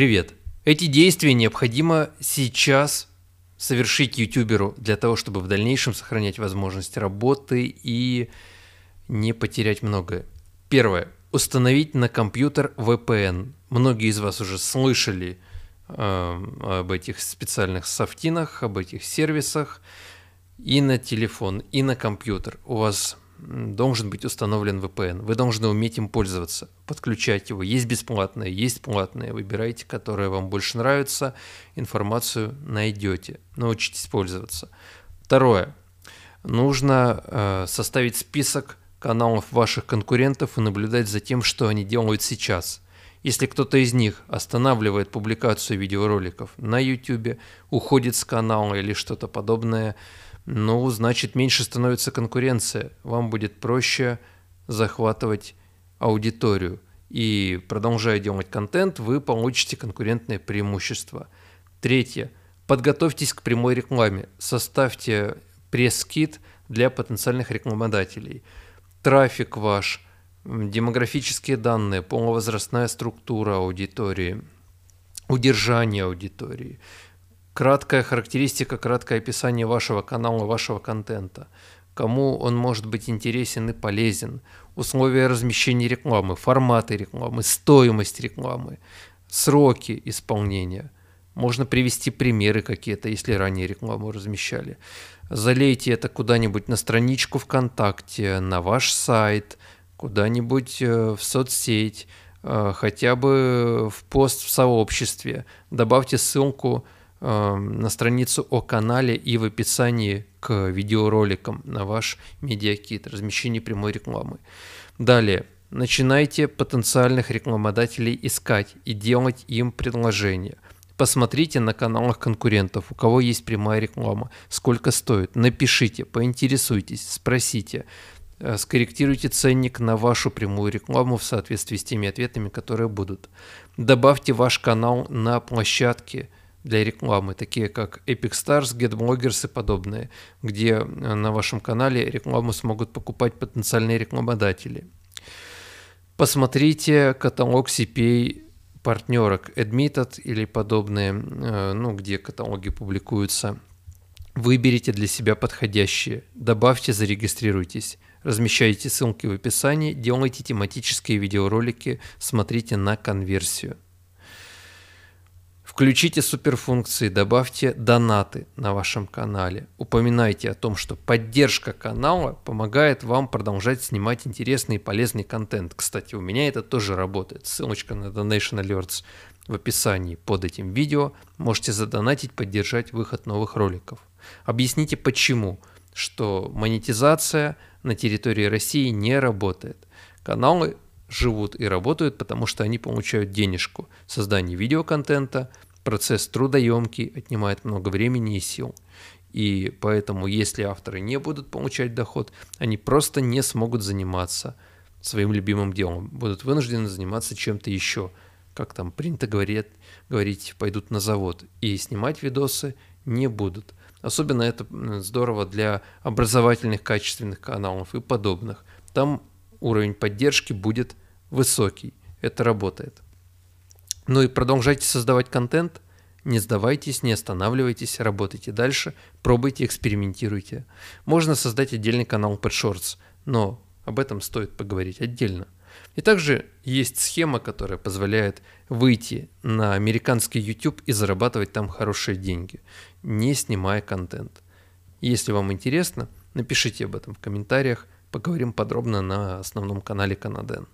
Привет! Эти действия необходимо сейчас совершить ютуберу для того, чтобы в дальнейшем сохранять возможность работы и не потерять многое. Первое. Установить на компьютер VPN. Многие из вас уже слышали э, об этих специальных софтинах, об этих сервисах и на телефон, и на компьютер. У вас должен быть установлен VPN. Вы должны уметь им пользоваться, подключать его. Есть бесплатные, есть платные. Выбирайте, которые вам больше нравятся. Информацию найдете. Научитесь пользоваться. Второе. Нужно э, составить список каналов ваших конкурентов и наблюдать за тем, что они делают сейчас. Если кто-то из них останавливает публикацию видеороликов на YouTube, уходит с канала или что-то подобное, ну, значит, меньше становится конкуренция. Вам будет проще захватывать аудиторию. И продолжая делать контент, вы получите конкурентное преимущество. Третье. Подготовьтесь к прямой рекламе. Составьте пресс-кит для потенциальных рекламодателей. Трафик ваш, демографические данные, полновозрастная структура аудитории, удержание аудитории – краткая характеристика, краткое описание вашего канала, вашего контента, кому он может быть интересен и полезен, условия размещения рекламы, форматы рекламы, стоимость рекламы, сроки исполнения. Можно привести примеры какие-то, если ранее рекламу размещали. Залейте это куда-нибудь на страничку ВКонтакте, на ваш сайт, куда-нибудь э, в соцсеть, э, хотя бы в пост в сообществе. Добавьте ссылку на страницу о канале и в описании к видеороликам на ваш медиакит, размещение прямой рекламы. Далее, начинайте потенциальных рекламодателей искать и делать им предложения. Посмотрите на каналах конкурентов, у кого есть прямая реклама, сколько стоит, напишите, поинтересуйтесь, спросите, э, скорректируйте ценник на вашу прямую рекламу в соответствии с теми ответами, которые будут. Добавьте ваш канал на площадке – для рекламы, такие как Epic Stars, GetBloggers и подобные, где э, на вашем канале рекламу смогут покупать потенциальные рекламодатели. Посмотрите каталог CPA партнерок Admitted или подобные, э, ну, где каталоги публикуются. Выберите для себя подходящие, добавьте, зарегистрируйтесь, размещайте ссылки в описании, делайте тематические видеоролики, смотрите на конверсию. Включите суперфункции, добавьте донаты на вашем канале. Упоминайте о том, что поддержка канала помогает вам продолжать снимать интересный и полезный контент. Кстати, у меня это тоже работает. Ссылочка на Donation Alerts в описании под этим видео. Можете задонатить, поддержать выход новых роликов. Объясните почему, что монетизация на территории России не работает. Каналы живут и работают, потому что они получают денежку. Создание видеоконтента – процесс трудоемкий, отнимает много времени и сил. И поэтому, если авторы не будут получать доход, они просто не смогут заниматься своим любимым делом, будут вынуждены заниматься чем-то еще, как там принято говорить, говорить, пойдут на завод и снимать видосы не будут. Особенно это здорово для образовательных качественных каналов и подобных. Там уровень поддержки будет высокий. Это работает. Ну и продолжайте создавать контент, не сдавайтесь, не останавливайтесь, работайте дальше, пробуйте, экспериментируйте. Можно создать отдельный канал под Shorts, но об этом стоит поговорить отдельно. И также есть схема, которая позволяет выйти на американский YouTube и зарабатывать там хорошие деньги, не снимая контент. Если вам интересно, напишите об этом в комментариях, поговорим подробно на основном канале Канаден.